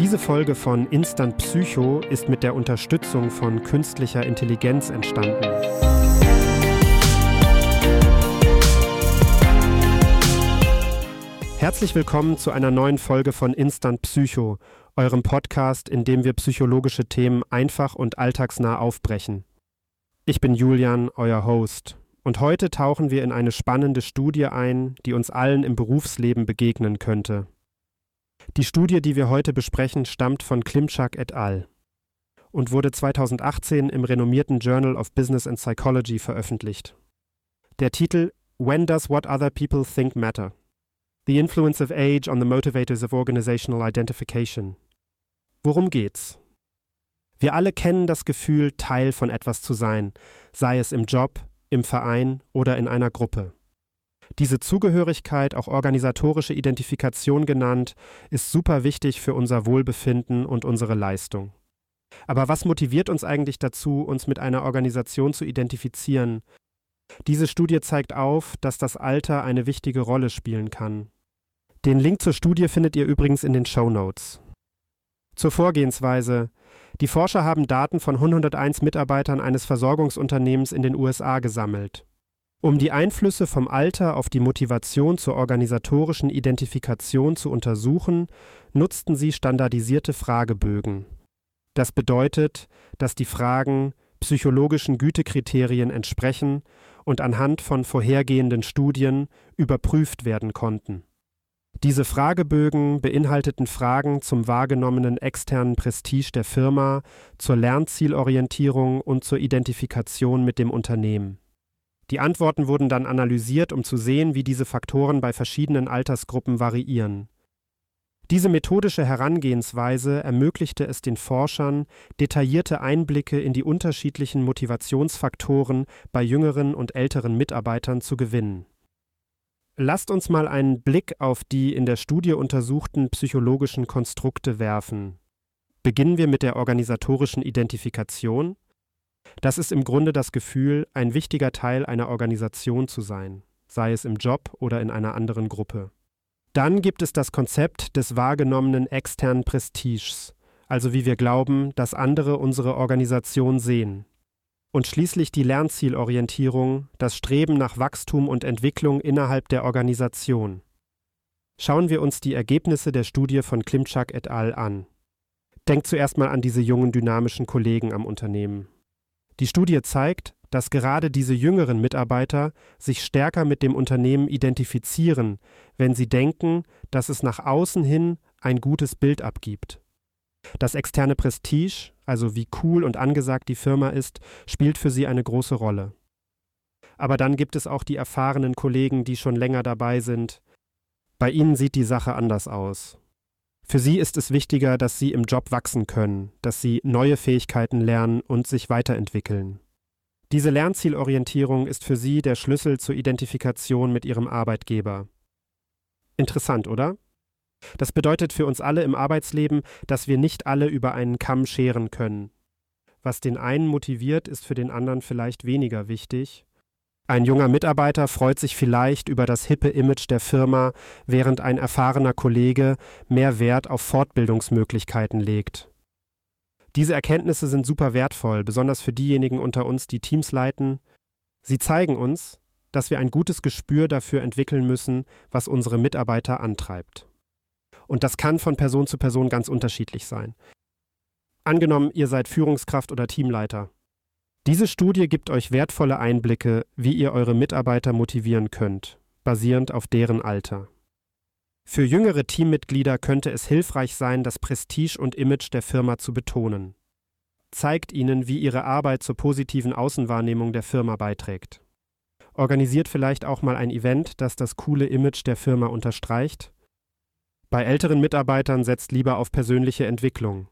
Diese Folge von Instant Psycho ist mit der Unterstützung von künstlicher Intelligenz entstanden. Herzlich willkommen zu einer neuen Folge von Instant Psycho, eurem Podcast, in dem wir psychologische Themen einfach und alltagsnah aufbrechen. Ich bin Julian, euer Host, und heute tauchen wir in eine spannende Studie ein, die uns allen im Berufsleben begegnen könnte. Die Studie, die wir heute besprechen, stammt von Klimczak et al. und wurde 2018 im renommierten Journal of Business and Psychology veröffentlicht. Der Titel When Does What Other People Think Matter? The Influence of Age on the Motivators of Organizational Identification. Worum geht's? Wir alle kennen das Gefühl, Teil von etwas zu sein, sei es im Job, im Verein oder in einer Gruppe. Diese Zugehörigkeit, auch organisatorische Identifikation genannt, ist super wichtig für unser Wohlbefinden und unsere Leistung. Aber was motiviert uns eigentlich dazu, uns mit einer Organisation zu identifizieren? Diese Studie zeigt auf, dass das Alter eine wichtige Rolle spielen kann. Den Link zur Studie findet ihr übrigens in den Show Notes. Zur Vorgehensweise. Die Forscher haben Daten von 101 Mitarbeitern eines Versorgungsunternehmens in den USA gesammelt. Um die Einflüsse vom Alter auf die Motivation zur organisatorischen Identifikation zu untersuchen, nutzten sie standardisierte Fragebögen. Das bedeutet, dass die Fragen psychologischen Gütekriterien entsprechen und anhand von vorhergehenden Studien überprüft werden konnten. Diese Fragebögen beinhalteten Fragen zum wahrgenommenen externen Prestige der Firma, zur Lernzielorientierung und zur Identifikation mit dem Unternehmen. Die Antworten wurden dann analysiert, um zu sehen, wie diese Faktoren bei verschiedenen Altersgruppen variieren. Diese methodische Herangehensweise ermöglichte es den Forschern, detaillierte Einblicke in die unterschiedlichen Motivationsfaktoren bei jüngeren und älteren Mitarbeitern zu gewinnen. Lasst uns mal einen Blick auf die in der Studie untersuchten psychologischen Konstrukte werfen. Beginnen wir mit der organisatorischen Identifikation. Das ist im Grunde das Gefühl, ein wichtiger Teil einer Organisation zu sein, sei es im Job oder in einer anderen Gruppe. Dann gibt es das Konzept des wahrgenommenen externen Prestiges, also wie wir glauben, dass andere unsere Organisation sehen. Und schließlich die Lernzielorientierung, das Streben nach Wachstum und Entwicklung innerhalb der Organisation. Schauen wir uns die Ergebnisse der Studie von Klimczak et al. an. Denkt zuerst mal an diese jungen dynamischen Kollegen am Unternehmen. Die Studie zeigt, dass gerade diese jüngeren Mitarbeiter sich stärker mit dem Unternehmen identifizieren, wenn sie denken, dass es nach außen hin ein gutes Bild abgibt. Das externe Prestige, also wie cool und angesagt die Firma ist, spielt für sie eine große Rolle. Aber dann gibt es auch die erfahrenen Kollegen, die schon länger dabei sind. Bei ihnen sieht die Sache anders aus. Für sie ist es wichtiger, dass sie im Job wachsen können, dass sie neue Fähigkeiten lernen und sich weiterentwickeln. Diese Lernzielorientierung ist für sie der Schlüssel zur Identifikation mit ihrem Arbeitgeber. Interessant, oder? Das bedeutet für uns alle im Arbeitsleben, dass wir nicht alle über einen Kamm scheren können. Was den einen motiviert, ist für den anderen vielleicht weniger wichtig, ein junger Mitarbeiter freut sich vielleicht über das hippe Image der Firma, während ein erfahrener Kollege mehr Wert auf Fortbildungsmöglichkeiten legt. Diese Erkenntnisse sind super wertvoll, besonders für diejenigen unter uns, die Teams leiten. Sie zeigen uns, dass wir ein gutes Gespür dafür entwickeln müssen, was unsere Mitarbeiter antreibt. Und das kann von Person zu Person ganz unterschiedlich sein. Angenommen, ihr seid Führungskraft oder Teamleiter. Diese Studie gibt euch wertvolle Einblicke, wie ihr eure Mitarbeiter motivieren könnt, basierend auf deren Alter. Für jüngere Teammitglieder könnte es hilfreich sein, das Prestige und Image der Firma zu betonen. Zeigt ihnen, wie ihre Arbeit zur positiven Außenwahrnehmung der Firma beiträgt. Organisiert vielleicht auch mal ein Event, das das coole Image der Firma unterstreicht. Bei älteren Mitarbeitern setzt lieber auf persönliche Entwicklung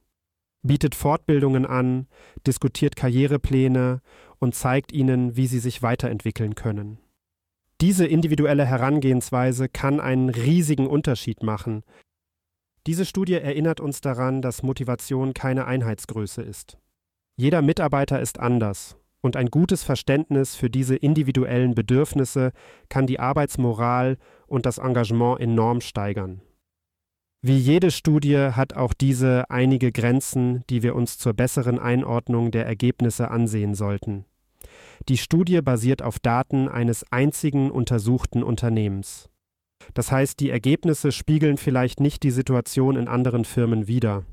bietet Fortbildungen an, diskutiert Karrierepläne und zeigt ihnen, wie sie sich weiterentwickeln können. Diese individuelle Herangehensweise kann einen riesigen Unterschied machen. Diese Studie erinnert uns daran, dass Motivation keine Einheitsgröße ist. Jeder Mitarbeiter ist anders und ein gutes Verständnis für diese individuellen Bedürfnisse kann die Arbeitsmoral und das Engagement enorm steigern. Wie jede Studie hat auch diese einige Grenzen, die wir uns zur besseren Einordnung der Ergebnisse ansehen sollten. Die Studie basiert auf Daten eines einzigen untersuchten Unternehmens. Das heißt, die Ergebnisse spiegeln vielleicht nicht die Situation in anderen Firmen wider.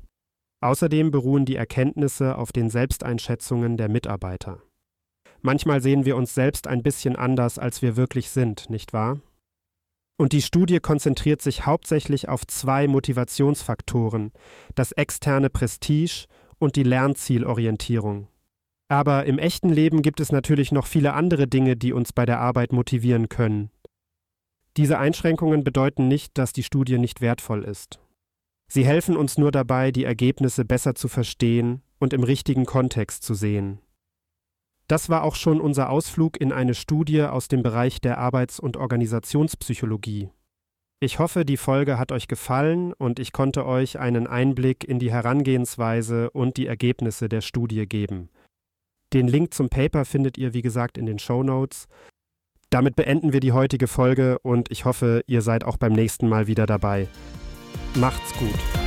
Außerdem beruhen die Erkenntnisse auf den Selbsteinschätzungen der Mitarbeiter. Manchmal sehen wir uns selbst ein bisschen anders, als wir wirklich sind, nicht wahr? Und die Studie konzentriert sich hauptsächlich auf zwei Motivationsfaktoren, das externe Prestige und die Lernzielorientierung. Aber im echten Leben gibt es natürlich noch viele andere Dinge, die uns bei der Arbeit motivieren können. Diese Einschränkungen bedeuten nicht, dass die Studie nicht wertvoll ist. Sie helfen uns nur dabei, die Ergebnisse besser zu verstehen und im richtigen Kontext zu sehen. Das war auch schon unser Ausflug in eine Studie aus dem Bereich der Arbeits- und Organisationspsychologie. Ich hoffe, die Folge hat euch gefallen und ich konnte euch einen Einblick in die Herangehensweise und die Ergebnisse der Studie geben. Den Link zum Paper findet ihr, wie gesagt, in den Show Notes. Damit beenden wir die heutige Folge und ich hoffe, ihr seid auch beim nächsten Mal wieder dabei. Macht's gut.